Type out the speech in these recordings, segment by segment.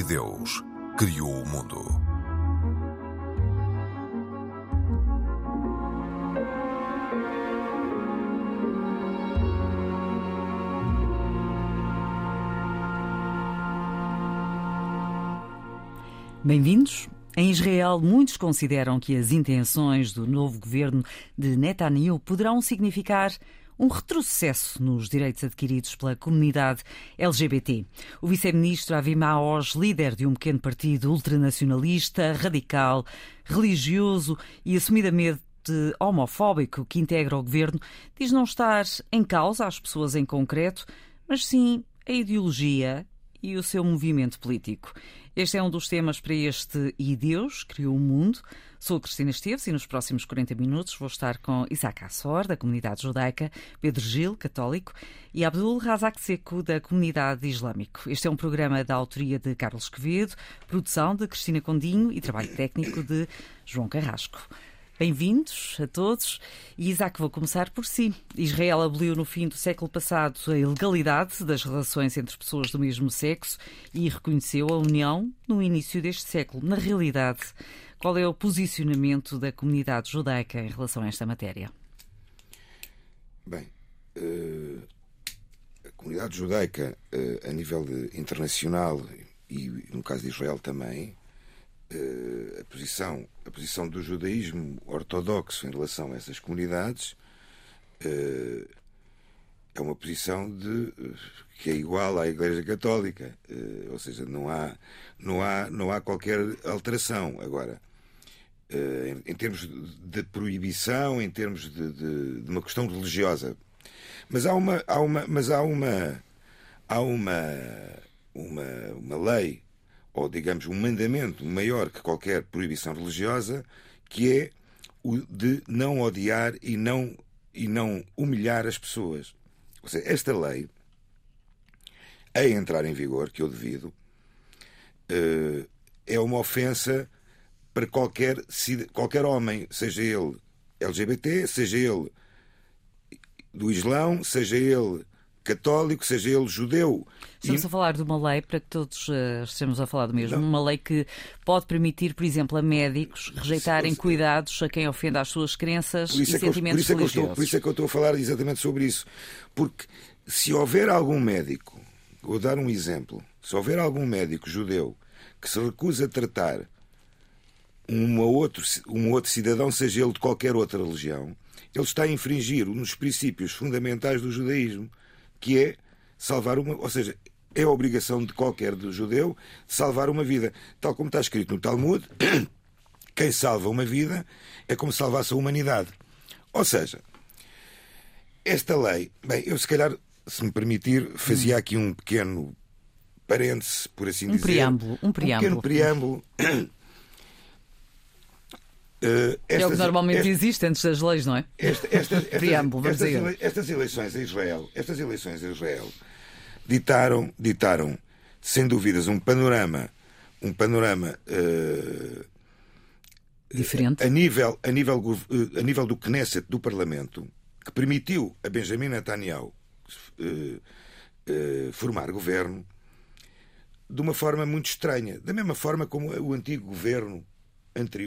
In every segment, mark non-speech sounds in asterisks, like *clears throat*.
E Deus criou o mundo. Bem-vindos. Em Israel, muitos consideram que as intenções do novo governo de Netanyahu poderão significar um retrocesso nos direitos adquiridos pela comunidade LGBT. O vice-ministro Avi Maoz, líder de um pequeno partido ultranacionalista, radical, religioso e assumidamente homofóbico que integra o governo, diz não estar em causa as pessoas em concreto, mas sim a ideologia e o seu movimento político. Este é um dos temas para este E Deus Criou o Mundo. Sou a Cristina Esteves e nos próximos 40 minutos vou estar com Isaac Assor, da comunidade judaica, Pedro Gil, católico, e Abdul Razak Seco, da comunidade islâmico. Este é um programa da autoria de Carlos Quevedo, produção de Cristina Condinho e trabalho técnico de João Carrasco. Bem-vindos a todos. E Isaac, vou começar por si. Israel aboliu no fim do século passado a ilegalidade das relações entre pessoas do mesmo sexo e reconheceu a união no início deste século. Na realidade, qual é o posicionamento da comunidade judaica em relação a esta matéria? Bem, uh, a comunidade judaica, uh, a nível internacional e no caso de Israel também, a posição a posição do judaísmo ortodoxo em relação a essas comunidades uh, é uma posição de que é igual à Igreja Católica, uh, ou seja, não há não há não há qualquer alteração agora. Em, em, termos de proibição, em termos de, de, de, uma questão religiosa, mas há uma, há uma, mas há uma, há uma, uma, uma lei ou digamos um mandamento maior que qualquer proibição religiosa, que é o de não odiar e não e não humilhar as pessoas. Ou seja, esta lei, a entrar em vigor, que eu devido, eh, é uma ofensa para qualquer, qualquer homem, seja ele LGBT, seja ele do Islão, seja ele católico, seja ele judeu. Estamos e... a falar de uma lei, para que todos uh, estejamos a falar do mesmo, Não. uma lei que pode permitir, por exemplo, a médicos rejeitarem cuidados a quem ofende as suas crenças e sentimentos eu, por religiosos. Estou, por isso é que eu estou a falar exatamente sobre isso. Porque se houver algum médico, vou dar um exemplo, se houver algum médico judeu que se recusa a tratar um outro, um outro cidadão, seja ele de qualquer outra religião, ele está a infringir um dos princípios fundamentais do judaísmo, que é salvar uma. Ou seja, é a obrigação de qualquer judeu salvar uma vida. Tal como está escrito no Talmud, *clears throat* quem salva uma vida é como salvasse a humanidade. Ou seja, esta lei, bem, eu se calhar, se me permitir, fazia aqui um pequeno parêntese, por assim um dizer. Preâmbulo, um preâmbulo. Um pequeno preâmbulo. Uh, estas, é o que normalmente este, existe antes das leis, não é? Esta, esta, *laughs* Preâmbulo, vamos estas, dizer. estas eleições em Israel, estas eleições em Israel ditaram, ditaram, sem dúvidas, um panorama, um panorama uh, diferente a, nível, a nível, uh, a nível do Knesset, do Parlamento, que permitiu a Benjamin Netanyahu formar governo de uma forma muito estranha, da mesma forma como o antigo governo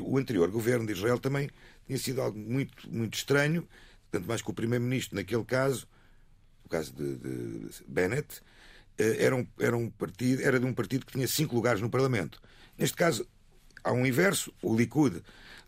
o anterior governo de Israel também tinha sido algo muito, muito estranho, tanto mais que o primeiro-ministro, naquele caso, o caso de, de Bennett, eh, era um, era, um partido, era de um partido que tinha cinco lugares no Parlamento. Neste caso, há um inverso. O Likud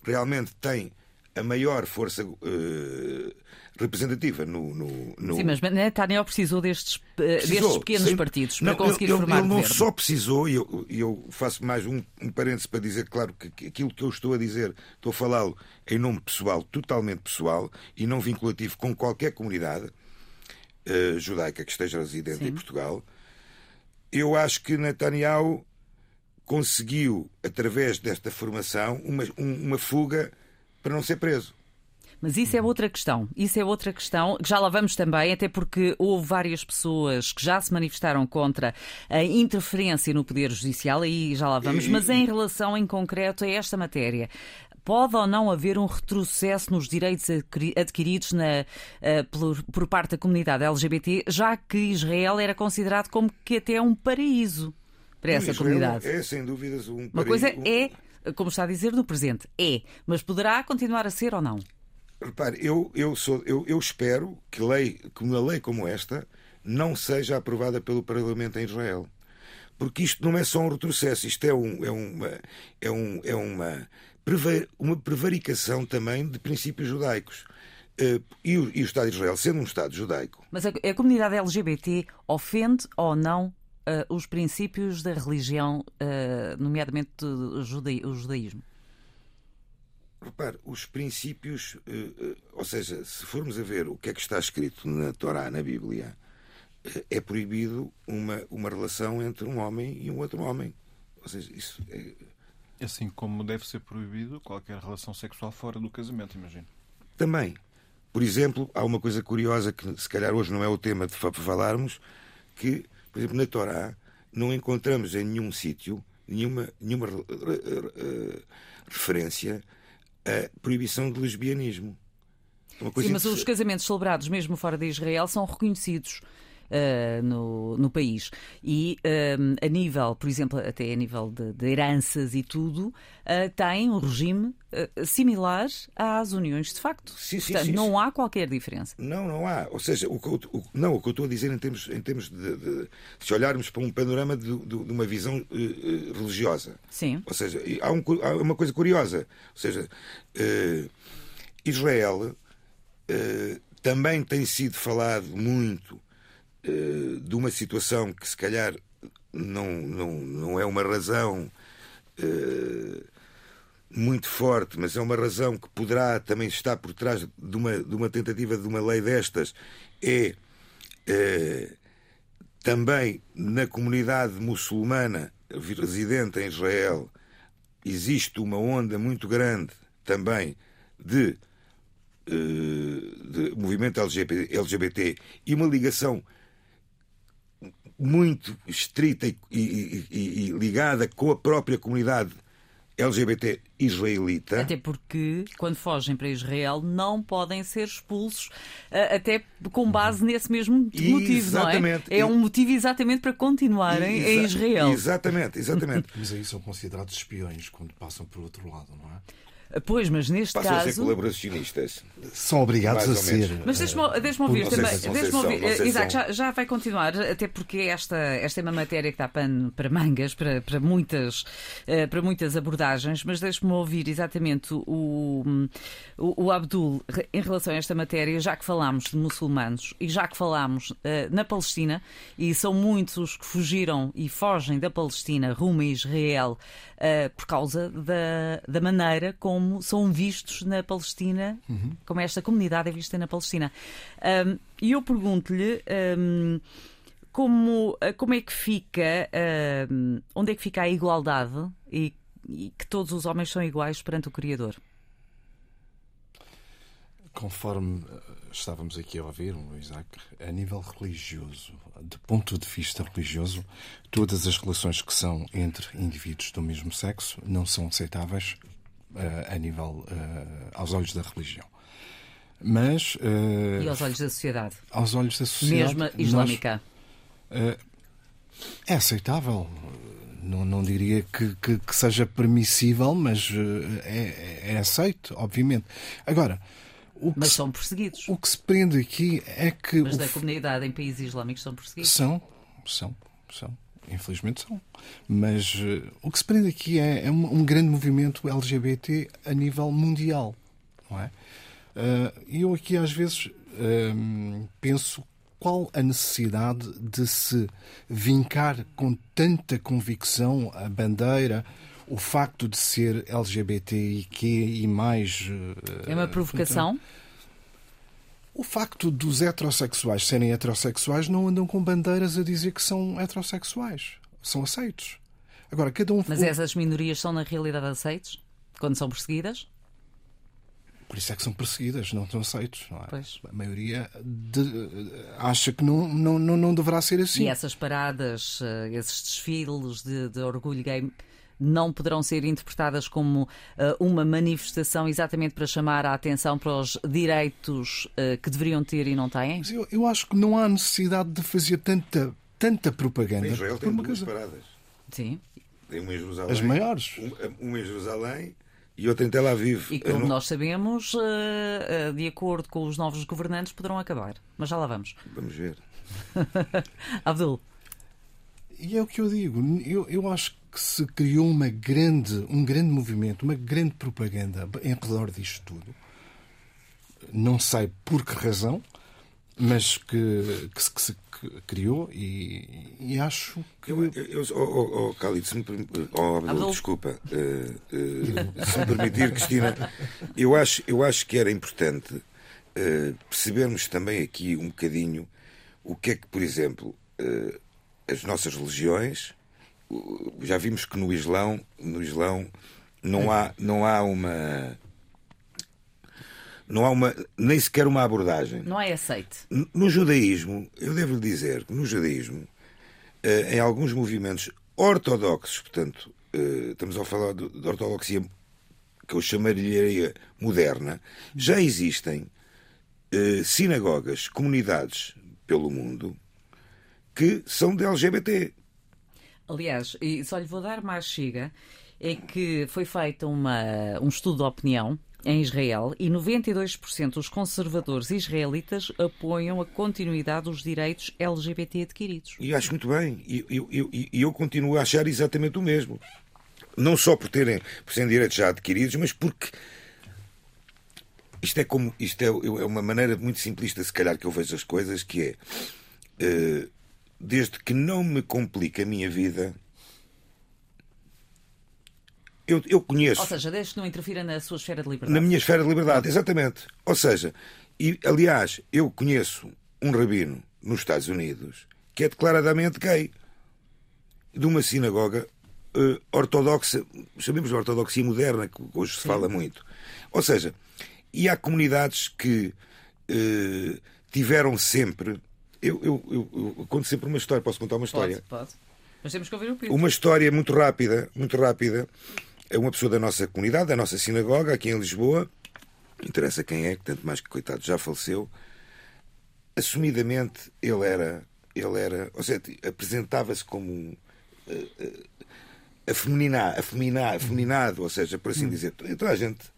realmente tem a maior força uh, representativa no, no, no, Sim, mas Netanyahu precisou destes, eh, precisou, destes pequenos sim. partidos para não, conseguir ele, formar ele, não só precisou, e eu, eu, faço mais um, um parênteses para dizer, claro, que aquilo que eu estou a dizer, estou a falá-lo em nome pessoal, totalmente pessoal, e não vinculativo com qualquer comunidade uh, judaica que esteja residente sim. em Portugal. Eu acho que Netanyahu conseguiu, através desta formação, uma, uma fuga para não ser preso. Mas isso é outra questão. Isso é outra questão que já lá vamos também, até porque houve várias pessoas que já se manifestaram contra a interferência no Poder Judicial, aí já lá vamos. Mas em relação em concreto a esta matéria, pode ou não haver um retrocesso nos direitos adquiridos na, uh, por, por, parte da comunidade LGBT, já que Israel era considerado como que até um paraíso para essa Israel comunidade. É, sem dúvidas, um Uma coisa é, como está a dizer, no presente. É. Mas poderá continuar a ser ou não? Repare, eu, eu, sou, eu, eu espero que, lei, que uma lei como esta não seja aprovada pelo Parlamento em Israel. Porque isto não é só um retrocesso, isto é, um, é uma, é um, é uma, uma prevaricação também de princípios judaicos. Uh, e, o, e, o, Estado de Israel, sendo um Estado judaico. Mas a, a comunidade LGBT ofende ou não uh, os princípios da religião, uh, nomeadamente o, judaí, o judaísmo? Repare, os princípios, ou seja, se formos a ver o que é que está escrito na Torá, na Bíblia, é proibido uma, uma relação entre um homem e um outro homem. Ou seja, isso é... Assim como deve ser proibido qualquer relação sexual fora do casamento, imagino. Também. Por exemplo, há uma coisa curiosa que se calhar hoje não é o tema de falarmos, que, por exemplo, na Torá não encontramos em nenhum sítio nenhuma, nenhuma referência à proibição de lesbianismo. Sim, mas os casamentos celebrados mesmo fora de Israel são reconhecidos uh, no, no país. E uh, a nível, por exemplo, até a nível de, de heranças e tudo, uh, tem um regime similar às uniões de facto. Sim, sim, Portanto, sim, não há qualquer diferença. Não, não há. Ou seja, o que eu, o, não, o que eu estou a dizer em termos, em termos de, de se olharmos para um panorama de, de, uma visão religiosa. Sim. Ou seja, há, um, há uma coisa curiosa. Ou seja, Israel também tem sido falado muito eh, de uma situação que se calhar não, não, não é uma razão uh, muito forte, mas é uma razão que poderá também estar por trás de uma, de uma tentativa de uma lei destas, é uh, também na comunidade muçulmana residente em Israel existe uma onda muito grande também de, de movimento LGBT, LGBT e uma ligação muito estrita e, e, e, e, ligada com a própria comunidade LGBT israelita. Até porque, quando fogem para Israel, não podem ser expulsos, até com base nesse mesmo motivo, exatamente. não é? É um motivo exatamente para continuarem Exa em Israel. Exatamente, exatamente. *laughs* Mas aí são considerados espiões quando passam por outro lado, não é? Pois, mas neste Passam caso. a ser colaboracionistas. São obrigados a ser. Mas deixa-me deixa ouvir também. se ouvir. Isaac, já, já vai continuar, até porque esta, esta é uma matéria que dá pano para mangas, para, para, muitas, eh, para muitas abordagens, mas deixe-me ouvir exatamente o, o, o Abdul em relação a esta matéria, já que falámos de muçulmanos e já que falámos eh, na Palestina, e são muitos os que fugiram e fogem da Palestina rumo a Israel eh, por causa da, da maneira como são vistos na Palestina, como esta comunidade é vista na Palestina. Um, E eu pergunto-lhe. um, como, como é que fica, um, onde é que fica a igualdade e, e que todos os homens são iguais perante o Criador? Conforme eh, estávamos aqui a ouvir, Isaac, a nível religioso, de ponto de vista religioso, todas as relações que são entre indivíduos do mesmo sexo não são aceitáveis a nível eh, aos olhos da religião. Mas eh, E aos olhos da sociedade, aos olhos da sociedade, mesmo nós- islâmica. é aceitável. Não, não diria que, que- que seja permissível, mas eh, é, é aceito, obviamente. Agora, o que, Mas são perseguidos. o que se prende aqui é que Mas da comunidade em países islâmicos são perseguidos. são, são, são. Infelizmente são. Mas eh, o que se prende aqui é, é um, um grande movimento LGBT a nível mundial. Não é? Eh, E eu aqui às vezes hum, penso qual a necessidade de se vincar com tanta convicção a bandeira, o facto de ser LGBTIQ e mais. eh, É uma provocação? O facto dos heterossexuais serem heterossexuais não andam com bandeiras a dizer que são heterossexuais. São aceitos. Agora, cada um. Mas essas minorias são na realidade aceites? Quando são perseguidas? Por isso é que são perseguidas, não estão aceitos. Não é? Pois. A maioria de- acha que não, não, não, não deverá ser assim. E essas paradas, eh, esses desfiles de, de orgulho gay não poderão ser interpretadas como eh, uma manifestação exatamente para chamar a atenção para os direitos eh, que deveriam ter e não têm? Mas eu, eu acho que não há necessidade de fazer tanta, tanta propaganda. Israel por tem uma duas coisa- paradas. Sim. Tem uma em Jerusalém. As maiores. Um, uma em Jerusalém e outra em Tel Aviv. E como nós sabemos, uh, uh, de acordo com os novos governantes, poderão acabar. Mas já lá vamos. *laughs* Vamos ver. Abdul. E é o que eu digo. Eu, eu acho que se criou uma grande, um grande movimento, uma grande propaganda em redor disto tudo. Não sei por que razão, mas que, que, se, que se criou e, e, acho que. Eu, eu, eu oh, oh, oh, Khalid, se me oh, Abdul, desculpa, uh, uh, se me *laughs* permitir, Cristina, eu acho, eu acho que era importante uh, percebermos também aqui um bocadinho o que é que, por exemplo, as nossas religiões, já vimos que no Islão, no Islão não há, não há uma não há uma, nem sequer uma abordagem. Não é aceite. No judaísmo, eu devo lhe dizer que no judaísmo, eh, em alguns movimentos ortodoxos, portanto, eh, estamos a falar de ortodoxia que eu chamaria moderna, já existem eh, sinagogas, comunidades pelo mundo que são de LGBT. Aliás, e só lhe vou dar mais chega, é que foi feito uma, um estudo de opinião em Israel e 92% dos conservadores israelitas apoiam a continuidade dos direitos LGBT adquiridos. E acho muito bem. E eu, eu, eu, eu, continuo a achar exatamente o mesmo. Não só por terem por serem direitos já adquiridos, mas porque isto é como isto é, é uma maneira muito simplista, se calhar, que eu vejo as coisas, que é uh, desde que não me complique a minha vida, eu, eu conheço. Ou seja, desde que não interfira na sua esfera de liberdade. Na minha esfera de liberdade, exatamente. Ou seja, e, aliás, eu conheço um rabino nos Estados Unidos que é declaradamente gay, de uma sinagoga uh, ortodoxa, sabemos a ortodoxia moderna, que hoje se Sim. fala muito. Ou seja, e há comunidades que uh, tiveram sempre. Eu, eu, eu, eu, conto sempre uma história, posso contar uma história? Pode, pode. Mas temos que ouvir o Uma história muito rápida, muito rápida, é uma pessoa da nossa comunidade, da nossa sinagoga, aqui em Lisboa, interessa quem é, que tanto mais que coitado já faleceu. Assumidamente ele era, ele era, ou seja, apresentava-se como um, uh, uh, afeminar, afeminar, afeminado, ou seja, por assim hum. dizer, toda a gente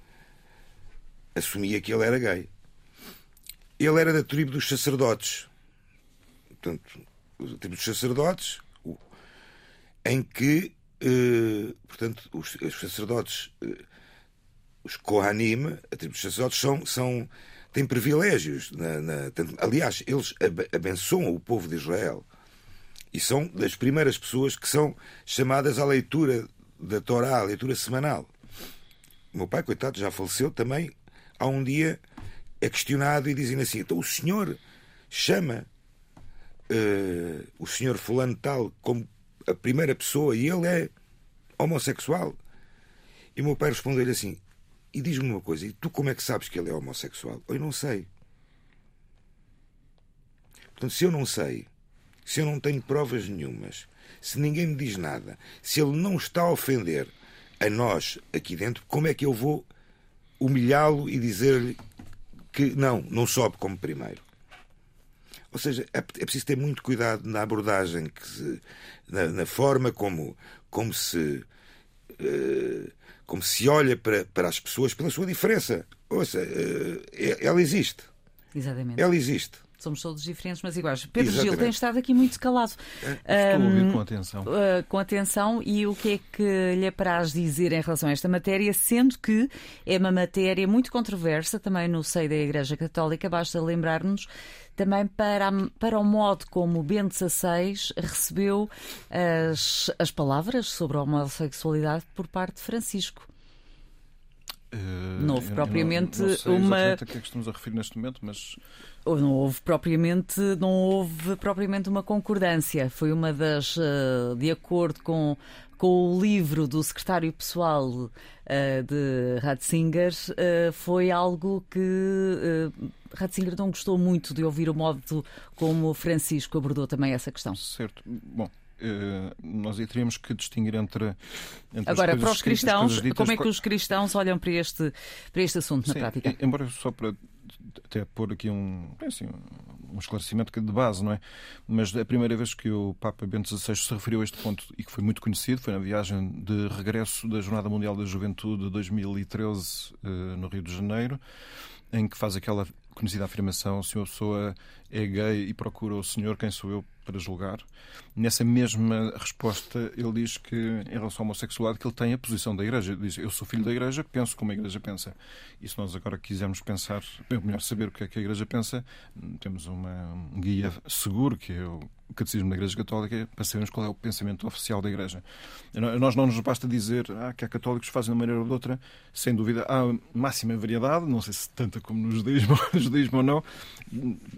assumia que ele era gay. Ele era da tribo dos sacerdotes. Portanto, tribo dos sacerdotes, em que eh, portanto, os, os sacerdotes, uh, os Kohanim, a tribo dos sacerdotes, são, são, têm privilégios. Na, na, tanto, aliás, eles abençoam o povo de Israel. E são das primeiras pessoas que são chamadas à leitura da Torá, à leitura semanal. O meu pai, coitado, já faleceu também. Há um dia é questionado e dizem assim: então o senhor chama uh, o senhor Fulano tal como a primeira pessoa e ele é homossexual. E o meu pai respondeu-lhe assim: E diz-me uma coisa, e tu como é que sabes que ele é homossexual? Eu não sei. Portanto, se eu não sei, se eu não tenho provas nenhumas, se ninguém me diz nada, se ele não está a ofender a nós aqui dentro, como é que eu vou humilhá-lo e dizer-lhe que não, não sobe como primeiro? Ou seja, é, é preciso ter muito cuidado na abordagem, que se, na, na, forma como, como, se, uh, como se olha para, para as pessoas pela sua diferença. Ouça, uh, ela existe. Exatamente. Ela existe. Somos todos diferentes, mas iguais. Pedro Exatamente. Gil tem estado aqui muito calado. É, estou a ouvir com atenção. Uh, com atenção. E o que é que lhe apraz dizer em relação a esta matéria, sendo que é uma matéria muito controversa também no seio da Igreja Católica. Basta lembrar-nos também para, para o modo como Bento XVI recebeu as, as palavras sobre a homossexualidade por parte de Francisco. Uh, não houve propriamente não, não sei uma. a que é que estamos a referir neste momento, mas. Não houve propriamente, não houve propriamente uma concordância. Foi uma das, uh, de acordo com, com o livro do secretário pessoal uh, de Ratzinger, uh, foi algo que uh, Ratzinger não gostou muito de ouvir o modo como Francisco abordou também essa questão. Certo. Bom, Uh, nós aí teríamos que distinguir entre, entre agora para os cristãos como é que os cristãos olham para este para este assunto Sim, na prática embora só para até pôr aqui um assim, um esclarecimento de base, não é? Mas a primeira vez que o Papa Bento XVI se referiu a este ponto e que foi muito conhecido foi na viagem de regresso da Jornada Mundial da Juventude de 2013 eh, no Rio de Janeiro, em que faz aquela conhecida afirmação: se uma pessoa é gay e procura o Senhor, quem sou eu para julgar? Nessa mesma resposta, ele diz que, em relação à homossexualidade, que ele tem a posição da Igreja. Ele diz: Eu sou filho da Igreja, penso como a Igreja pensa. E se nós agora quisermos pensar, é melhor saber o que é que a Igreja pensa, temos uma, um guia seguro, que é o Catecismo da Igreja Católica, para sabermos qual é o pensamento oficial da Igreja. Nós não nos basta dizer ah, que há católicos que fazem de uma maneira ou de outra, sem dúvida, há máxima variedade, não sei se tanta como no judaísmo, *laughs* judaísmo ou não,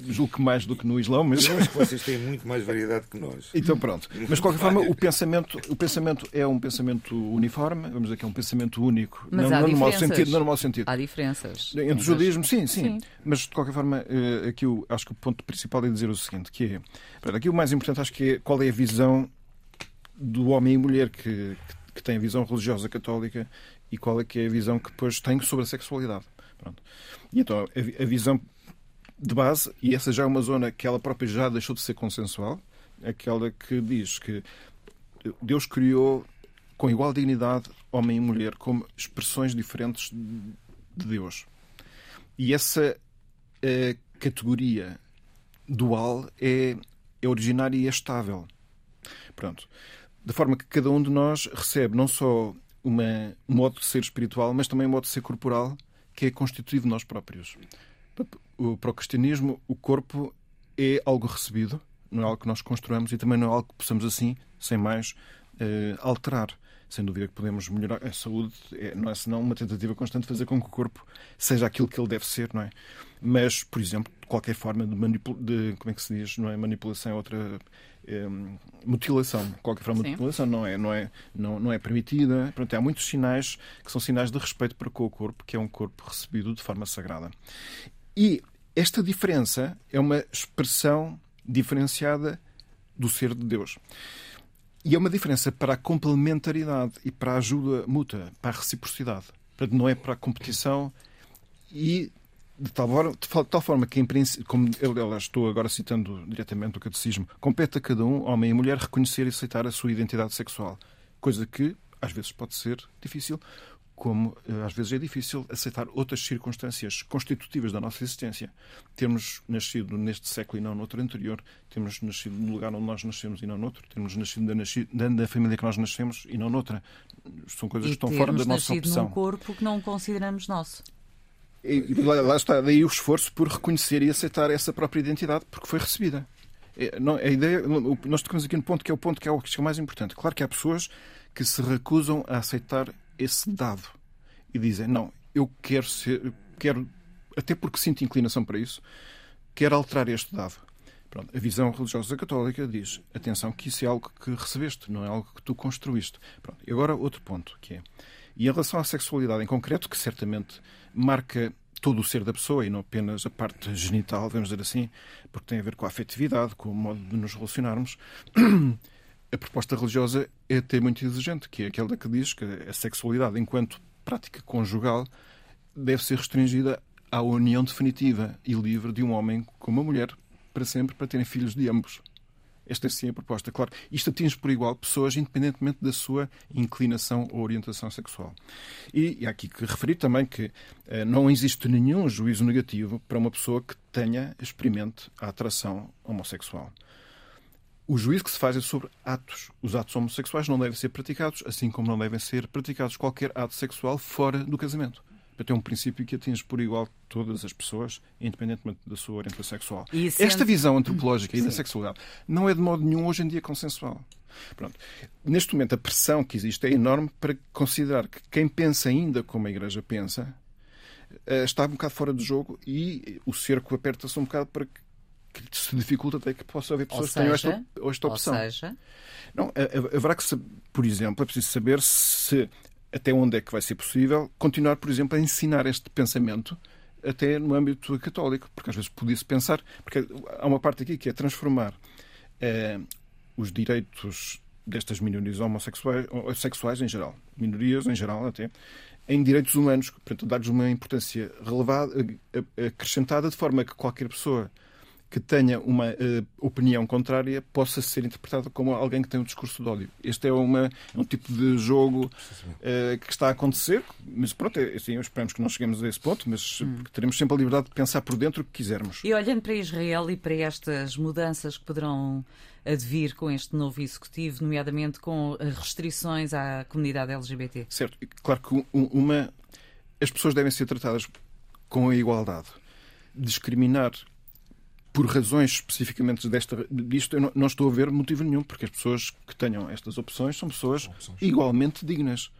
julgo que mais do que no Islão, mas. Eu acho que vocês têm muito mais variedade que nós. Então pronto. Mas de qualquer forma, o pensamento, o pensamento é um pensamento uniforme, vamos dizer que é um pensamento único. Mas não, há não, no mau diferenças. sentido, não no mau sentido. Há diferenças. Entre o judaísmo, sim, sim, Sim. Mas de qualquer forma, eh, aqui eu acho que o ponto principal é dizer o seguinte: que é. pronto, Aqui o mais importante acho que é qual é a visão do homem e mulher que, que, que tem a visão religiosa católica e qual é que é a visão que depois tem sobre a sexualidade. Pronto. E então a, a visão de base, e essa já é uma zona que ela própria já deixou de ser consensual, aquela que diz que Deus criou com igual dignidade homem e mulher como expressões diferentes de Deus. E essa eh, categoria dual é, é originária e é estável. Pronto. De forma que cada um de nós recebe não só uma, um modo de ser espiritual, mas também um modo de ser corporal que é constituído nós próprios. Para o cristianismo, o corpo é algo recebido, não é algo que nós construamos e também não é algo que possamos assim, sem mais, eh, alterar. Sem dúvida que podemos melhorar a saúde, é- não é senão uma tentativa constante de fazer com que o corpo seja aquilo que ele deve ser, não é? Mas, por exemplo, qualquer forma de, manipula de como é que se diz, não é manipulação, é outra eh, mutilação, qualquer forma de Sim. mutilação não é, não é, não, não é permitida. Pronto, há muitos sinais que são sinais de respeito para com o corpo, que é um corpo recebido de forma sagrada. E esta diferença é uma expressão diferenciada do ser de Deus. E é uma diferença para a complementaridade e para a ajuda mútua, para a reciprocidade. Portanto, não é para a competição e de tal, forma- de tal forma que, em princípio, como eu, eu estou agora citando diretamente o catecismo, compete a cada um, homem e mulher, reconhecer e aceitar a sua identidade sexual. Coisa que, às vezes, pode ser difícil, como eh, às vezes é difícil aceitar outras circunstâncias constitutivas da nossa existência. Termos nascido neste século e não no outro anterior, termos nascido no lugar onde nós nascemos e não noutro, termos nascido da, nasci- da- família que nós nascemos e não noutra. São coisas E que estão fora da nossa nascido opção. num corpo que não consideramos nosso. E lá, lá está, daí o esforço por reconhecer e aceitar essa própria identidade, porque foi recebida. É, não, a ideia, nós tocamos aqui no ponto que é o ponto que é o que é o mais importante. Claro que há pessoas que se recusam a aceitar esse dado e dizem: Não, eu quero ser, quero, até porque sinto inclinação para isso, quero alterar este dado. Pronto, a visão religiosa católica diz: atenção, que isso é algo que recebeste, não é algo que tu construíste. Pronto, e agora outro ponto, que é. E em relação à sexualidade em concreto, que certamente marca todo o ser da pessoa e não apenas a parte genital, vamos dizer assim, porque tem a ver com a afetividade, com o modo de nos relacionarmos. A proposta religiosa é até muito exigente, que é aquela que diz que a sexualidade, enquanto prática conjugal, deve ser restringida à união definitiva e livre de um homem com uma mulher para sempre, para terem filhos de ambos. Esta é sim a proposta. Claro, isto atinge por igual pessoas, independentemente da sua inclinação ou orientação sexual. E, e há aqui que referir também que eh, não existe nenhum juízo negativo para uma pessoa que tenha, experimente a atração homossexual. O juízo que se faz é sobre atos. Os atos homossexuais não devem ser praticados, assim como não devem ser praticados qualquer ato sexual fora do casamento. Portanto, é um princípio que atinge por igual todas as pessoas, independentemente da sua orientação sexual. Esta visão antropológica e da sexualidade não é de modo nenhum hoje em dia consensual. Pronto. Neste momento, a pressão que existe é enorme para considerar que quem pensa ainda como a Igreja pensa eh, está um bocado fora de jogo e o cerco aperta-se um bocado para que que se dificulta até que possa haver Ou pessoas que tenham seja, esta, esta ou opção. seja, Não, ha- ha- haverá que, por exemplo, é preciso saber se até onde é que vai ser possível continuar, por exemplo, a ensinar este pensamento até no âmbito católico, porque às vezes podia-se pensar, porque há uma parte aqui que é transformar eh, os direitos destas minorias homossexuais, ou sexuais em geral, minorias em geral até, em direitos humanos, portanto, dar-lhes uma importância relevada, a- acrescentada, de forma que qualquer pessoa que tenha uma uh, opinião contrária possa ser interpretado como alguém que tem um discurso de ódio. Este é, uma, é um tipo de jogo uh, que está a acontecer, mas pronto, é, assim, esperamos que não cheguemos a esse ponto, mas hum. teremos sempre a liberdade de pensar por dentro o que quisermos. E olhando para Israel e para estas mudanças que poderão advir com este novo executivo, nomeadamente com restrições à comunidade LGBT. Certo, claro que uma as pessoas devem ser tratadas com a igualdade. Discriminar por razões especificamente desta, disto, eu não, não, estou a ver motivo nenhum, porque as pessoas que tenham estas opções são pessoas opções. igualmente dignas.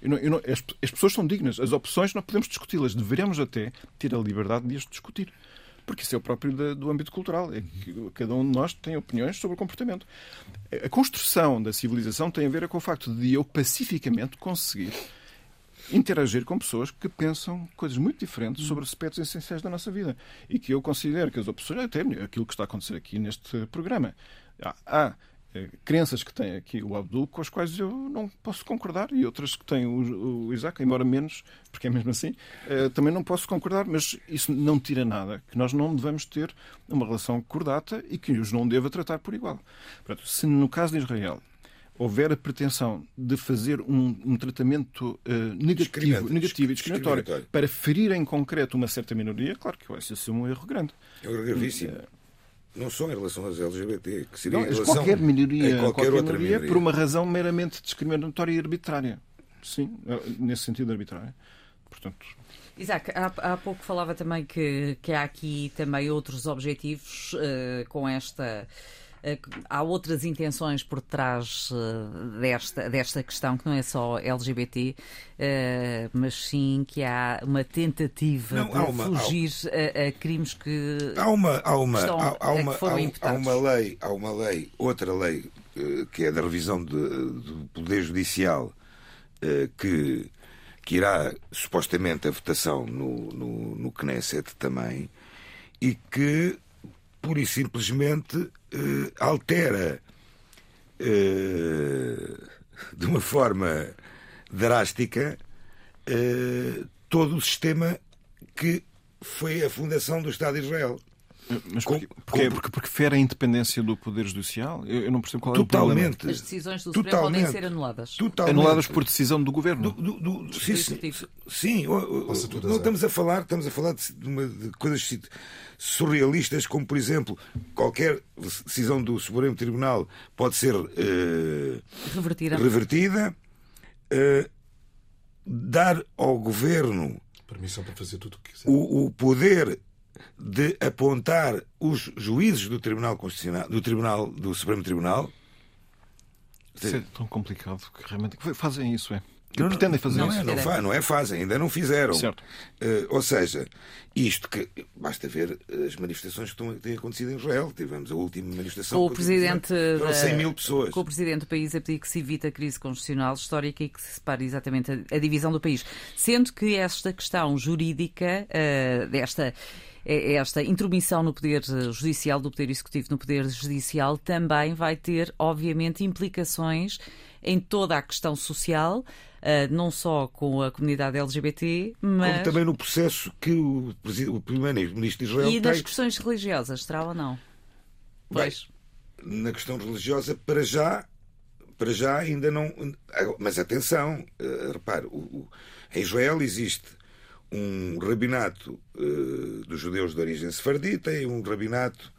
Eu não, eu não, as, as, pessoas são dignas. As opções não podemos discuti-las. Deveremos até ter a liberdade de as discutir. Porque isso é o próprio da, do âmbito cultural. É que cada um de nós tem opiniões sobre o comportamento. A construção da civilização tem a ver com o facto de eu pacificamente conseguir interagir com pessoas que pensam coisas muito diferentes sobre aspectos essenciais da nossa vida. E que eu considero que as opções, até aquilo que está a acontecer aqui neste programa, há, há eh, crenças que tem aqui o Abdul com as quais eu não posso concordar e outras que tem o, o Isaac, embora menos, porque é mesmo assim, eh, também não posso concordar, mas isso não tira nada, que nós não devemos ter uma relação cordata e que os não deva tratar por igual. Se no caso de Israel houver a pretensão de fazer um, um tratamento uh, negativo, negativo e discriminatório, discriminatório para ferir em concreto uma certa minoria, claro que vai ser um erro grande. É um erro gravíssimo. Uh, não só em relação aos LGBT, que seria não, em relação qualquer minoria, qualquer, qualquer outra minoria, minoria, por uma razão meramente discriminatória e arbitrária. Sim, nesse sentido arbitrário. Portanto, Isaac, há, há pouco falava também que, que há aqui também outros objetivos uh, com esta há outras intenções por trás eh, desta, desta questão, que não é só LGBT, eh, mas sim que há uma tentativa não, de uma, fugir há, a, a, crimes que, há uma, há uma, estão, há, há uma, foram há, há uma lei, há uma lei, outra lei, que é da revisão de, do Poder Judicial, que, que irá supostamente a votação no, no, no Knesset também, e que pura e simplesmente uh, altera uh, de uma forma drástica uh, todo o sistema que foi a fundação do Estado de Israel. Mas porquê? Porque, porque, porque fere a independência do Poder Judicial? Eu, eu não percebo qual totalmente, é o problema. As decisões do Supremo podem ser anuladas. Totalmente. Anuladas por decisão do Governo? Do, do, do, sim, sim, sim não estamos a falar, estamos a falar de, uma, de coisas surrealistas, como por exemplo, qualquer decisão do Supremo Tribunal pode ser uh, revertida. revertida uh, dar ao Governo permissão para fazer tudo o que quiser. O, o poder de apontar os juízes do Tribunal Constitucional, do Tribunal do Supremo Tribunal. Isso é tão complicado que realmente fazem isso, é? Que não, pretendem fazer não isso. É, não, fa, não é fazem, ainda não fizeram. Certo. Uh, ou seja, isto que basta ver as manifestações que têm acontecido em Israel. Tivemos a última manifestação. Com o presidente. Foram 100 mil pessoas. Com o presidente do país a pedir que se evite a crise constitucional histórica e que se separe exatamente a, a divisão do país. Sendo que esta questão jurídica, uh, desta é, é esta intromissão no poder judicial, do poder executivo no poder judicial, também vai ter, obviamente, implicações em toda a questão social, Uh, não só com a comunidade LGBT, mas. Como também no processo que o, o Primeiro-Ministro de Israel. E nas questões religiosas, terá ou não? Pois. Bem, na questão religiosa, para já, para já ainda não. Mas atenção, uh, repare, o, em Israel existe um rabinato uh, dos judeus de origem sefardita e um rabinato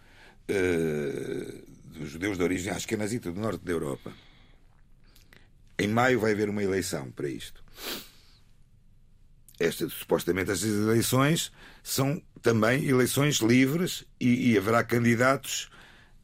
uh, dos judeus de origem askenazita do norte da Europa. Em maio vai haver uma eleição para isto. Esta, supostamente estas eleições são também eleições livres e, e haverá candidatos.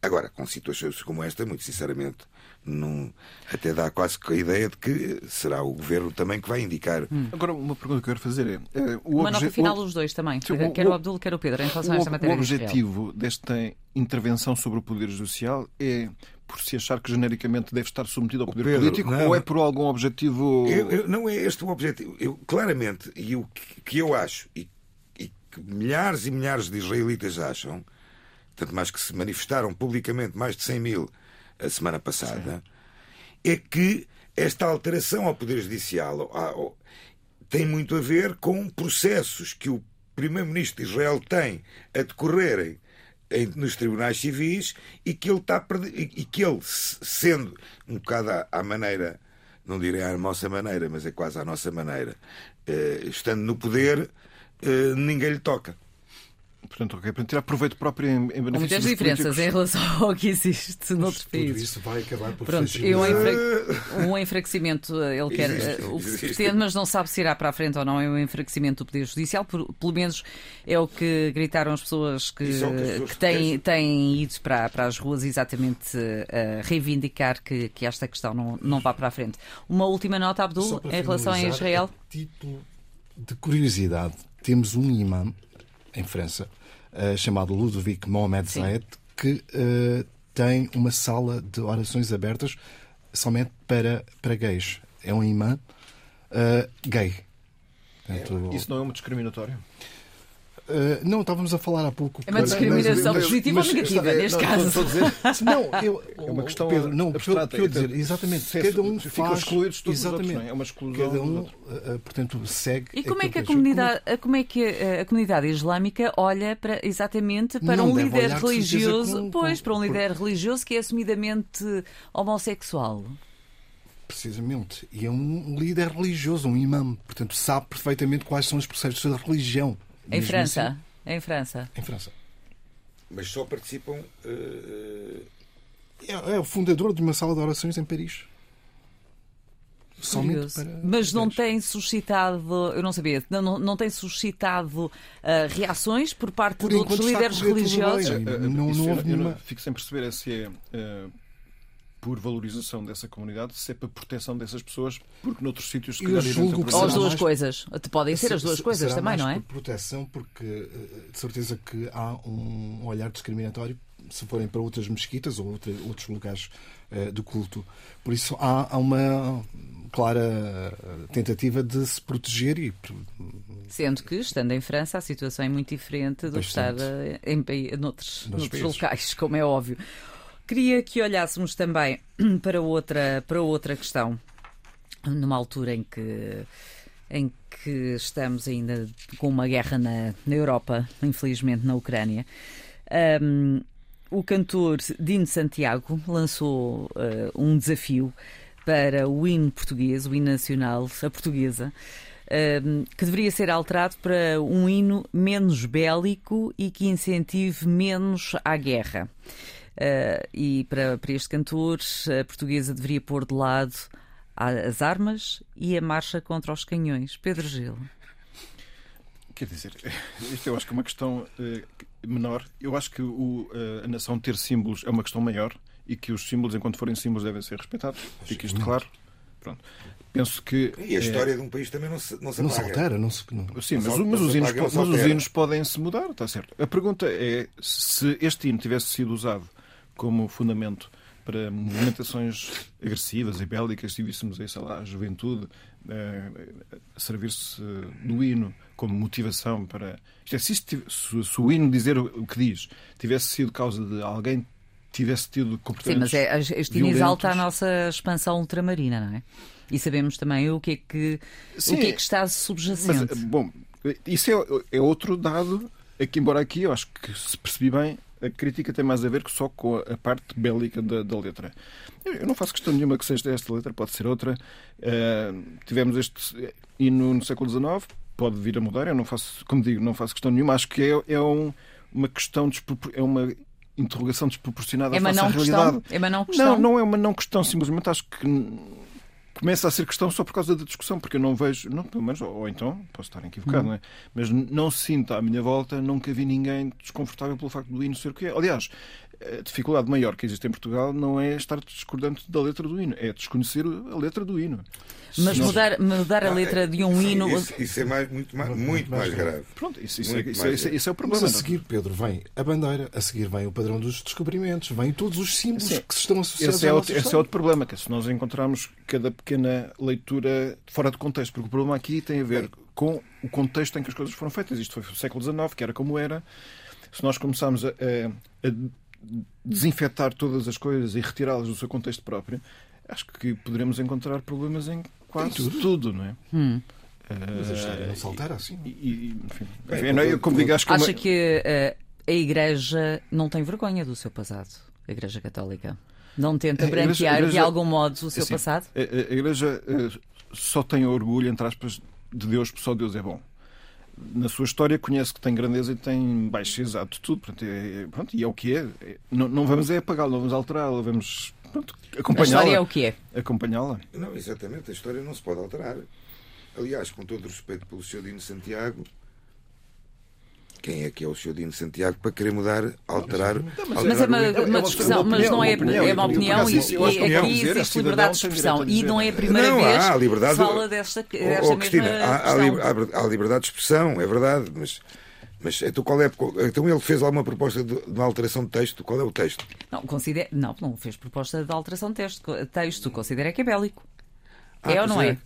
Agora, com situações como esta, muito sinceramente, não, até dá quase que a ideia de que será o governo também que vai indicar. Hum. Agora, uma pergunta que eu quero fazer é. é o uma nota final dos dois também, o, quer o Abdul, quer o Pedro, em relação o, a esta matéria. O objetivo desta intervenção sobre o Poder Judicial é por se achar que genericamente deve estar submetido ao poder Pedro, político não, ou é por algum objetivo. Eu, eu, não é este o objetivo. Eu, claramente, e o que, que eu acho, e, e, que milhares e milhares de israelitas acham, tanto mais que se manifestaram publicamente mais de 100 mil a semana passada, Sim. é que esta alteração ao Poder Judicial tem muito a ver com processos que o Primeiro-Ministro de Israel tem a decorrerem em, nos tribunais civis e que ele está e que ele, se- sendo um bocado à, à maneira, não direi à nossa maneira, mas é quase à nossa maneira, eh, estando no poder, eh, ninguém lhe toca. Portanto, ok, para tirar proveito próprio em, em benefício muitas dos diferenças em relação *laughs* ao que existe noutros Tudo países. isso vai acabar por Pronto, fragilizar. eu enfra... *laughs* um enfraquecimento, eh, ele quer Existe, eh, o que se pretende, mas não sabe se irá para a frente ou não. É um enfraquecimento do Poder Judicial, por- pelo menos é o que gritaram as pessoas que, é que as pessoas que têm, têm ido para, para as ruas exatamente eh, a reivindicar que, que esta questão não, não vá para a frente. Uma última nota, Abdul, em relação a Israel. a título de curiosidade, temos um imã em França eh, chamado Ludovic Mohamed Sim. Zayed que eh, tem uma sala de orações abertas somente para, para gays. É um imã eh, gay. Portanto, Isso não é um discriminatório? Eh, não, estávamos a falar há pouco. É uma discriminação mas- positiva ou negativa, neste não, caso? *laughs* Não, eu, É uma questão Pedro, não, abstrata. o que eu dizer, exatamente, Se- cada um faz excluídos todos os exatamente, outros, é? É uma exclusão cada um, eh, eh, portanto, segue. E como é que a comunidade, como é que a, a comunidade islâmica olha para, exatamente para Não um líder religioso, com- pois, com- para um por- líder religioso que é assumidamente homossexual? Precisamente. E é um líder religioso, um imã. Portanto, sabe perfeitamente quais são os processos da religião. Em França, assim, em França. em França. Mas só participam. eh, É, é o fundador de uma sala de orações em Paris. Somente para. Mas não tem suscitado, eu não sabia, não, não, não tem suscitado ah, reações por parte Por de outros líderes religiosos? bem. Não- isso não eu nenhuma- Fico sem perceber é se é eh, por valorização dessa comunidade, se é para proteção dessas pessoas, porque noutros sítios se calhar julgo que Ou as duas mais- coisas. Podem ser as duas se- coisas será também, mais não é? Por proteção, porque eh, de certeza que há um olhar discriminatório se forem para outras mesquitas ou outra- outros lugares eh, do culto. Por isso há, há uma clara eh, tentativa de se proteger e Sendo que, estando em França, a situação é muito diferente do que estar em, pai- noutros, noutros locais, como é óbvio. Queria que olhássemos também *clears throat* para outra, para outra questão, numa altura em que, em que estamos ainda com uma guerra na, na Europa, infelizmente na Ucrânia. Ahm, o cantor Dino Santiago lançou eh, um desafio para o hino português, o hino nacional, a portuguesa, ehm, que deveria ser alterado para um hino menos bélico e que incentive menos à guerra. Eh, e para, para este cantor, a portuguesa deveria pôr de lado as armas e a marcha contra os canhões. Pedro Gil. Quer dizer, *laughs* isto eu acho que é uma questão eh, menor. Eu acho que o, eh, a nação ter símbolos é uma questão maior e que os símbolos, enquanto forem símbolos, devem ser respeitados. Fica isto claro. Pronto. Penso que. E a história de um país também não se, não se não se altera. Não se, não. Sim, Não mas, mas não os hinos, mas os hinos podem se mudar, está certo. A pergunta é se este hino tivesse sido usado como fundamento para movimentações agressivas e bélicas, se víssemos aí, sei lá, a juventude eh, a servir-se do hino como motivação para. Isto é, se, se- se o hino dizer o que diz tivesse sido causa de alguém tivesse tido Sim, comportamentos. mas é, este hino exalta a nossa expansão ultramarina, não é? E sabemos também o que é que, Sim, o que, é que está Mas, subjacente. bom, isso é, é outro dado, é que embora aqui eu acho que se percebi bem, a crítica tem mais a ver só com a parte bélica da, da letra. Eu, não faço questão nenhuma que seja esta letra, pode ser outra. Eh, tivemos este hino no século XIX, pode vir a mudar, eu não faço, como digo, não faço questão nenhuma, acho que é, é um- uma questão, é uma interrogação desproporcionada é face à não realidade. questão? É uma não questão? Não, não é uma não questão, simplesmente acho que começa a ser questão só por causa da discussão, porque eu não vejo, não, pelo menos, ou então, posso estar equivocado, não é? mas não sinto à minha volta, nunca vi ninguém desconfortável pelo facto do hino ser o que é. Aliás, a dificuldade maior que existe em Portugal não é estar discordante da letra do hino, é desconhecer a letra do hino. Mas Se nós- mudar, mudar a Ah, letra de um sim, hino. Isso, isso é mais, muito, mais, muito mais grave. Pronto, isso, isso, é, Muito isso, é, isso é- isso é o Mas problema. a seguir, Pedro, vem a bandeira, a seguir vem o padrão dos descobrimentos, vem todos os símbolos Sim. que estão associados Esse é, outro, esse é outro problema, que é se nós encontrarmos cada pequena leitura fora de contexto, porque o problema aqui tem a ver com o contexto em que as coisas foram feitas. Isto foi o século XIX, que era como era. Se nós começarmos a, a- a desinfetar todas as coisas e retirá-las do seu contexto próprio, acho que poderemos encontrar problemas em quase tudo. não é? Hum. Mas a história Eh, não se altera assim. e- e- enfim, Bem, enfim, não, eu, como digo, acho que é uma- Acha que eh, a Igreja não tem vergonha do seu passado, a Igreja Católica. Não tenta A Igreja- branquear a Igreja- de algum modo o seu Assim, passado? A, a- a Igreja eh, só tem orgulho, entre aspas, de Deus, porque só Deus é bom. Na sua história conhece que tem grandeza e tem baixeza, há de tudo. Portanto, é, é- pronto, e é o que é. É- Não, não vamos é apagá-la, não vamos alterá-la, vamos pronto, A história é acompanhá-la. o que é. Acompanhá-la. Não, exatamente, a história não se pode alterar. Aliás, com todo o respeito pelo Sr. Dino Santiago, quem é que é o Sr. Dino Santiago para querer mudar, alterar. Mas é uma, o- uma uma discussão, mas não é, uma opinião, é uma opinião e, acho e é aqui dizer, a existe liberdade de expressão. E não é a primeira Não, vez há liberdade- que se fala desta, Oh, desta oh, Cristina, há, há, liberdade de expressão, é verdade, mas, mas então, qual é, então ele fez alguma proposta de, de uma alteração de texto? Qual é o texto? Não, considera... não, não fez proposta de alteração de texto. texto. Considera que é bélico. Ah, é ou não pois é?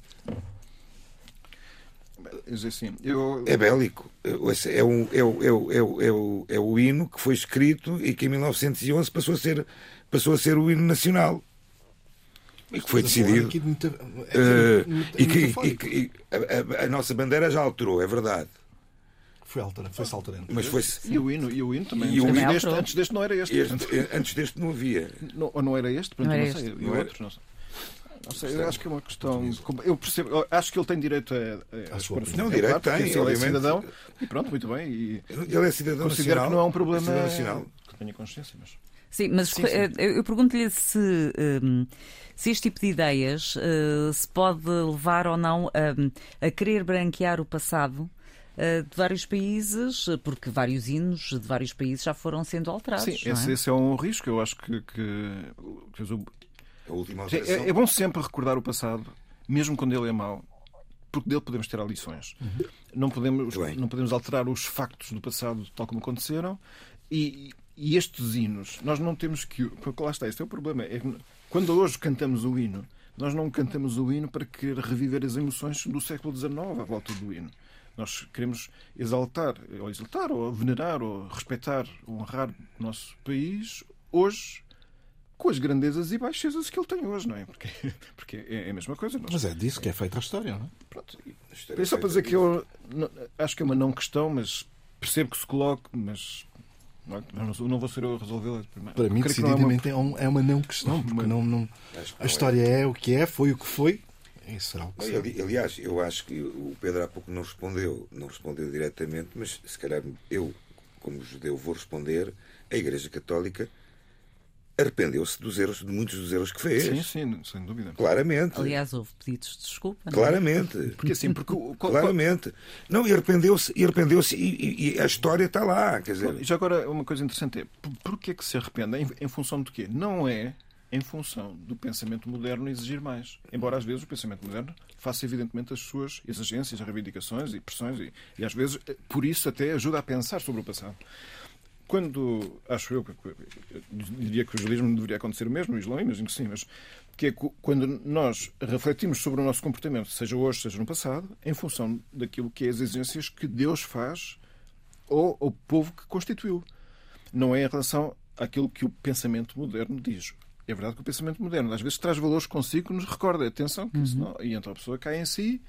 Dizer assim, eu, É bélico. É, um, é, o, é, o, é, o, é, o, é o hino que foi escrito e que em 1911 passou a ser, passou a ser o hino nacional. E que foi decidido. de Eh, é meta- e que, e e a, a- a nossa bandeira já alterou, é verdade. Foi altera- foi-se alterando. Mas foi e o hino, e o hino também. E o antes, hino- deste, antes deste não era este. este, antes deste não havia. não, ou não era este? Portanto, Não era não sei. este. E Não era. outros, não sei. Não sei, eu acho que é uma questão. Eu percebo, eu acho que ele tem direito a, a, sua Não, direito tem, ele é obviamente. cidadão e pronto, muito bem. E Ele é cidadão considero nacional. que não é um problema cidadão nacional. que tenha consciência, mas. Sim, mas Sim, sim. eu pergunto-lhe se, hum, se este tipo de ideias eh, se pode levar ou não a, a querer branquear o passado eh, de vários países, porque vários hinos de vários países já foram sendo alterados. Sim, não esse, é? esse é um risco. Eu acho que. que, A última alteração. é, é bom sempre recordar o passado, mesmo quando ele é mau, porque dele podemos tirar lições. Não, podemos, bem. não podemos alterar os factos do passado tal como aconteceram. E, e estes hinos, nós não temos que. Porque lá está, este é o problema. É quando hoje cantamos o hino, nós não cantamos o hino para querer reviver as emoções do século XIX à volta do hino. Nós queremos exaltar, ou exaltar, ou venerar, ou respeitar, ou honrar o nosso país hoje com as grandezas e baixezas que ele tem hoje, não é? Porque, *laughs* porque é a mesma coisa. Nós, Mas é disso que é feita a história, não é? pronto, é só para dizer que eu não- acho que é uma não questão, mas percebo que se coloque, mas não, não sou- não vou ser eu a resolvê-la. Para mim, é uma- decididamente, é, um- é uma não questão, porque não, não- a história é o que é, foi o que foi, será o que Não, será. ali- Aliás, eu acho que o Pedro há pouco não respondeu, não respondeu diretamente, mas se calhar eu, como judeu, vou responder. A Igreja Católica arrependeu-se dos erros, de muitos dos erros que fez. Sim, sim, sem dúvida. Claramente. Aliás, houve pedidos de desculpa. não é? Claramente. Porque assim, porque o- Claramente. Não, e arrependeu-se, e arrependeu-se, e, e- e a história está lá. Quer dizer, E já agora, uma coisa interessante é, por- porquê que se arrepende? Em, em função de quê? Não é em função do pensamento moderno exigir mais. Embora às vezes o pensamento moderno faça evidentemente as suas exigências, reivindicações e pressões e, e às vezes eh, por isso até ajuda a pensar sobre o passado. Quando, acho eu, que- diria que o judaísmo deveria acontecer o mesmo, o Islão, imagino que sim, mas que é quando nós refletimos sobre o nosso comportamento, seja hoje, seja no passado, em função daquilo que é as exigências que Deus faz ou ao povo que constituiu. Não é em relação àquilo que o pensamento moderno diz. É verdade que o pensamento moderno às vezes traz valores consigo que nos recorda. Atenção, que isso não... e então a pessoa cai em si.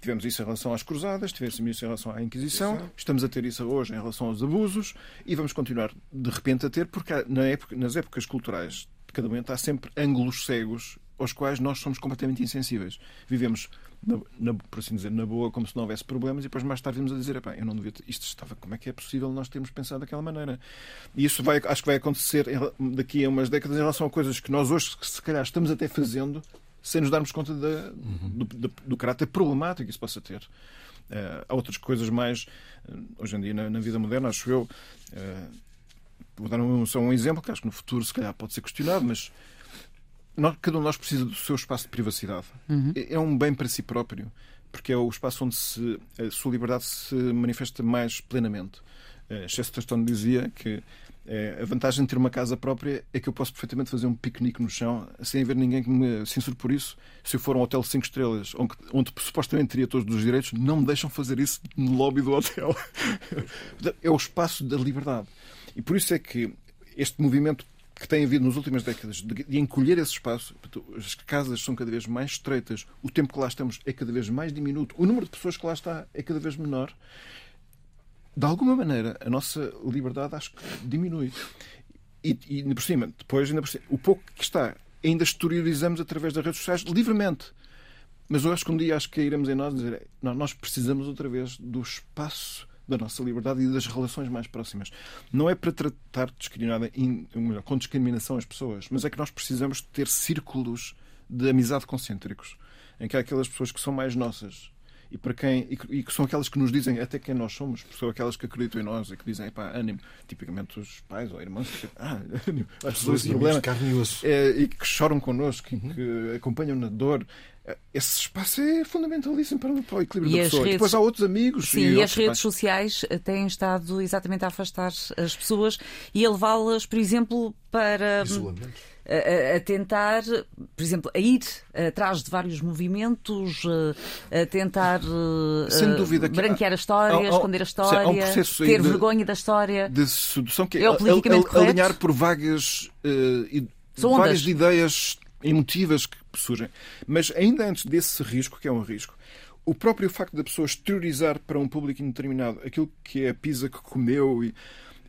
Tivemos isso em relação às cruzadas, tivemos isso em relação à Inquisição, estamos a ter isso hoje em relação aos abusos e vamos continuar de repente a ter, porque na época- nas épocas culturais de cada momento há sempre ângulos cegos aos quais nós somos completamente insensíveis. Vivemos, na, na- por assim dizer, na boa, como se não houvesse problemas, e depois mais tarde vimos a dizer: "Epá, eu não devia isto estava, como é que é possível nós termos pensado daquela maneira? E isso vai, acho que vai acontecer daqui a umas décadas em relação a coisas que nós hoje, se calhar, estamos até fazendo sem nos darmos conta da- do, do- do caráter problemático que isso possa ter. Eh, há outras coisas mais, eh, hoje em dia, na, na vida moderna, acho eu. eh, vou dar um, só um exemplo que acho que no futuro, se calhar, pode ser questionado, mas nós- cada um de nós precisa do seu espaço de privacidade. É, é um bem para si próprio, porque é o espaço onde se, a sua liberdade se manifesta mais plenamente. Eh, Chesterton dizia que eh, a vantagem de ter uma casa própria é que eu posso perfeitamente fazer um piquenique no chão sem haver ninguém que me censure por isso. Se eu for a um hotel de 5 estrelas, onde, onde supostamente teria todos os direitos, não me deixam fazer isso no lobby do hotel. *laughs* é o espaço da liberdade. E por isso é que este movimento que tem havido nas últimas décadas de, encolher esse espaço, as casas são cada vez mais estreitas, o tempo que lá estamos é cada vez mais diminuto, o número de pessoas que lá está é cada vez menor. De alguma maneira, a nossa liberdade acho que diminui. E, e por cima, depois, ainda por cima, o pouco que está, ainda exteriorizamos através das redes sociais livremente. Mas eu acho que um dia acho que iremos em nós dizer nós precisamos outra vez do espaço da nossa liberdade e das relações mais próximas. Não é para tratar discriminada, com discriminação as pessoas, mas é que nós precisamos ter círculos de amizade concêntricos, em que há aquelas pessoas que são mais nossas e para quem e que são aquelas que nos dizem até quem nós somos, são aquelas que acreditam em nós e que dizem pá, ânimo, tipicamente os pais ou irmãos, que, ah, *laughs* ânimo, as pessoas problema, e, é, e que choram connosco, uhum. que acompanham na dor. Esse espaço é fundamentalíssimo para, para o equilíbrio e da pessoa. Redes... Depois há outros amigos. Sim, e, e as redes pais. sociais têm estado exatamente a afastar as pessoas e a levá-las, por exemplo, para. Isolamento a, a, tentar, por exemplo, a ir atrás de vários movimentos, a tentar Sem dúvida que branquear a história, há, há, esconder a história, um ter vergonha da história. De sedução que é, é o politicamente a, a, alinhar por vagas uh, várias ideias emotivas que surgem. Mas ainda antes desse risco, que é um risco, o próprio facto da pessoa exteriorizar para um público indeterminado aquilo que é a pizza que comeu e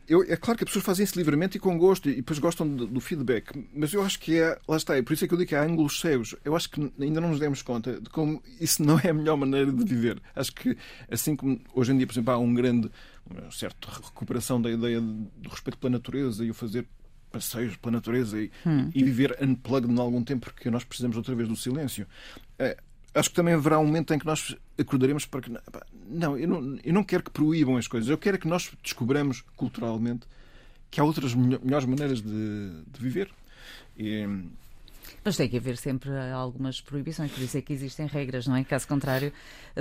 eu, é claro que as pessoas fazem isso livremente e com gosto e depois gostam do, do, feedback, mas eu acho que é, lá está, é por isso é que eu digo que há ângulos cegos. Eu acho que ainda não nos demos conta de como isso não é a melhor maneira de viver. Acho que, assim como hoje em dia, por exemplo, há um grande, uma certa recuperação da ideia do respeito pela natureza e o fazer passeios pela natureza e, hum. e viver unplugged em algum tempo, porque nós precisamos outra vez do silêncio. É, acho que também haverá um momento em que nós acordaremos para que. Não, eu não, eu não quero que proíbam as coisas. Eu quero que nós descobramos culturalmente que há outras melhores maneiras de, de viver. E, mas tem que haver sempre algumas proibições, por isso é que existem regras, não é? Caso contrário,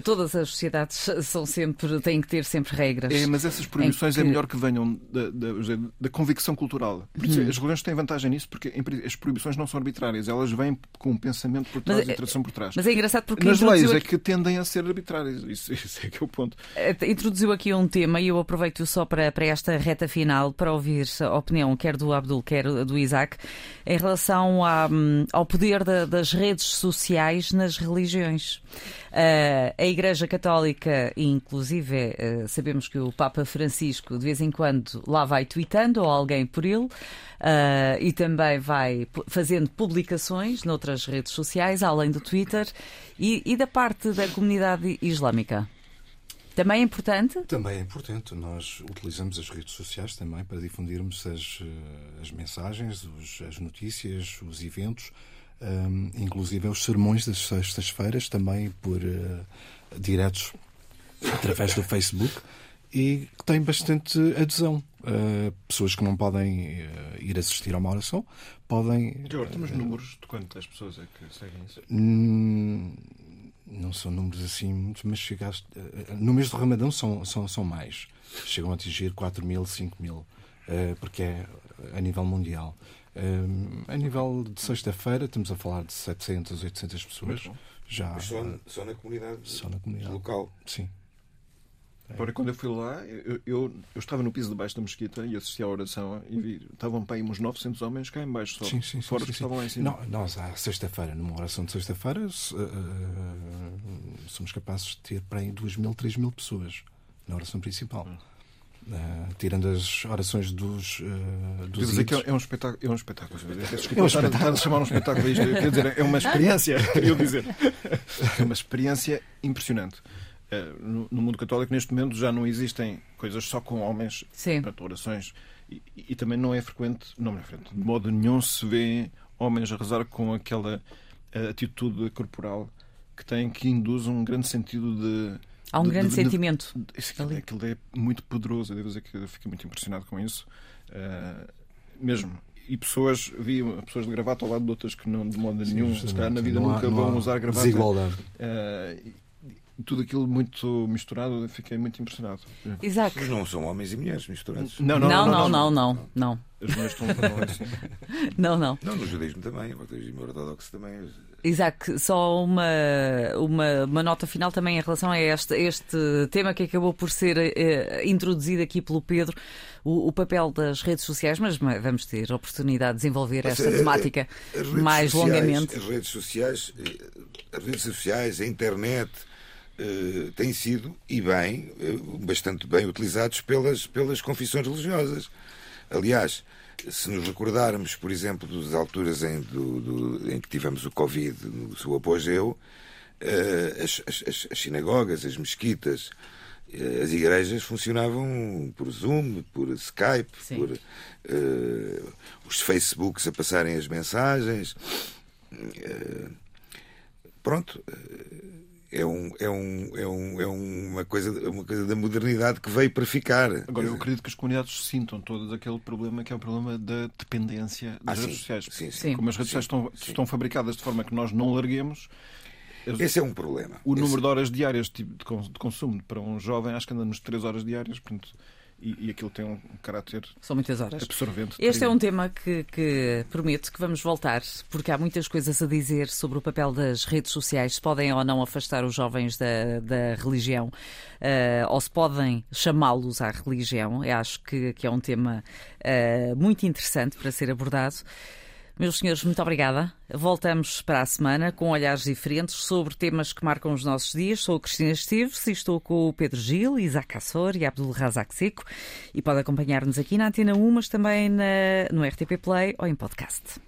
todas as sociedades são sempre, têm que ter sempre regras. É, mas essas proibições é que... é melhor que venham da, da, da convicção cultural. Hum. As religiões têm vantagem nisso porque as proibibições não são arbitrárias, elas vêm com um pensamento por trás mas, e é- tradição por trás. Mas é engraçado porque. Nas leis aqui... é que tendem a ser arbitrárias. Isso, *laughs* isso é que é o ponto. É, introduziu aqui um tema e eu aproveito só para, para esta reta final para ouvir a opinião quer do Abdul, quer do Isaac, em relação à, hum, ao poder da, das redes sociais nas religiões. Uh, a Igreja Católica, inclusive, uh, sabemos que o Papa Francisco de vez em quando lá vai tweetando ou alguém por ele. Uh, e também vai fazendo publicações noutras redes sociais, além do Twitter, e, e da parte da comunidade islâmica. Também é importante? Também é importante. Nós utilizamos as redes sociais também para difundirmos as, as mensagens, os, as notícias, os eventos um, inclusive os sermões das sextas-feiras, também por uh, diretos através do Facebook, e que tem bastante adesão. Uh, pessoas que não podem uh, ir assistir a uma oração podem. Jorge, temos números de quantas pessoas é que seguem isso? Hum, não são números assim muitos, mas chegaste, no mês do Ramadão são, são, são mais. Chegam a atingir 4 mil, 5 mil, porque é a nível mundial a nível de sexta-feira, estamos a falar de 700, 800 pessoas. Já, Mas só, só, na comunidade, só na comunidade local. Sim. Agora, quando eu fui lá, eu, eu, eu, estava no piso de baixo da mesquita e assisti à oração e vi, estavam para aí uns 900 homens cá em baixo só. Sim, sim, fora sim, que sim. estavam lá em cima. Não, nós, à sexta-feira, numa oração de sexta-feira, uh, somos capazes de ter para aí 2 mil, 3 mil pessoas na oração principal. Uh, tirando as orações dos. Uh, dos dizer que é um espetáculo. É um espetáculo. *laughs* é um espetáculo. chamar um espetáculo isto. Quer dizer, é uma experiência, queria dizer. *laughs* É uma experiência impressionante. Uh, no, no, mundo católico, neste momento, já não existem coisas só com homens, Sim. Portanto, orações. E, e, também não é frequente, não é frequente, de modo nenhum se vê homens a rezar com aquela atitude corporal que tem, que induz um grande sentido de Há um de, grande de, sentimento. De, aquilo, aquilo, é muito poderoso. Eu devo dizer que eu fiquei muito impressionado com isso. Uh, mesmo. E pessoas, vi pessoas de gravata ao lado de outras que não, de modo Sim, nenhum, se calhar na vida nunca há, vão usar gravata. Desigualdade. Uh, tudo aquilo muito misturado, fiquei muito impressionado. Exato. Mas não são homens e mulheres misturados. Não, não, não, não, não. não, não, As mulheres estão assim. *laughs* Não, não. Não, no judaísmo também, o judaísmo ortodoxo também. Isaac, só uma, uma, uma, nota final também em relação a este, este tema que acabou por ser eh, introduzido aqui pelo Pedro, o, o, papel das redes sociais, mas vamos ter a oportunidade de desenvolver esta é, temática mais sociais, longamente. As redes sociais, as redes sociais, a internet, uh, têm sido, e bem, uh, bastante bem utilizados pelas, pelas confissões religiosas. Aliás, se nos recordarmos, por exemplo, das alturas em, do, do, em que tivemos o Covid no seu apogeu, uh, as, as, as, sinagogas, as mesquitas, uh, as igrejas funcionavam por Zoom, por Skype, Sim. por uh, os Facebooks a passarem as mensagens. pronto é, um, é, um, é, um, é uma, coisa, uma coisa da modernidade que veio para ficar. Agora, eu acredito que as comunidades sintam todos aquele problema que é o problema da dependência das ah, redes sim, sociais. Sim, sim, Como as redes sociais estão, estão fabricadas de forma que nós não larguemos. Esse é um problema. O Esse... número de horas diárias de consumo para um jovem, acho que andamos 3 horas diárias. Portanto, e, e aquilo tem um caráter São muitas horas. absorvente. Este é um tema que, que prometo que vamos voltar, porque há muitas coisas a dizer sobre o papel das redes sociais, se podem ou não afastar os jovens da, da religião, uh, ou se podem chamá-los à religião. Eu acho que, que é um tema uh, muito interessante para ser abordado. Meus senhores, muito obrigada. Voltamos para a semana com olhares diferentes sobre temas que marcam os nossos dias. Sou a Cristina Esteves e estou com o Pedro Gil, Isaac Assor e Abdul Razak Seco. E pode acompanhar-nos aqui na Antena 1, mas também na, no RTP Play ou em podcast.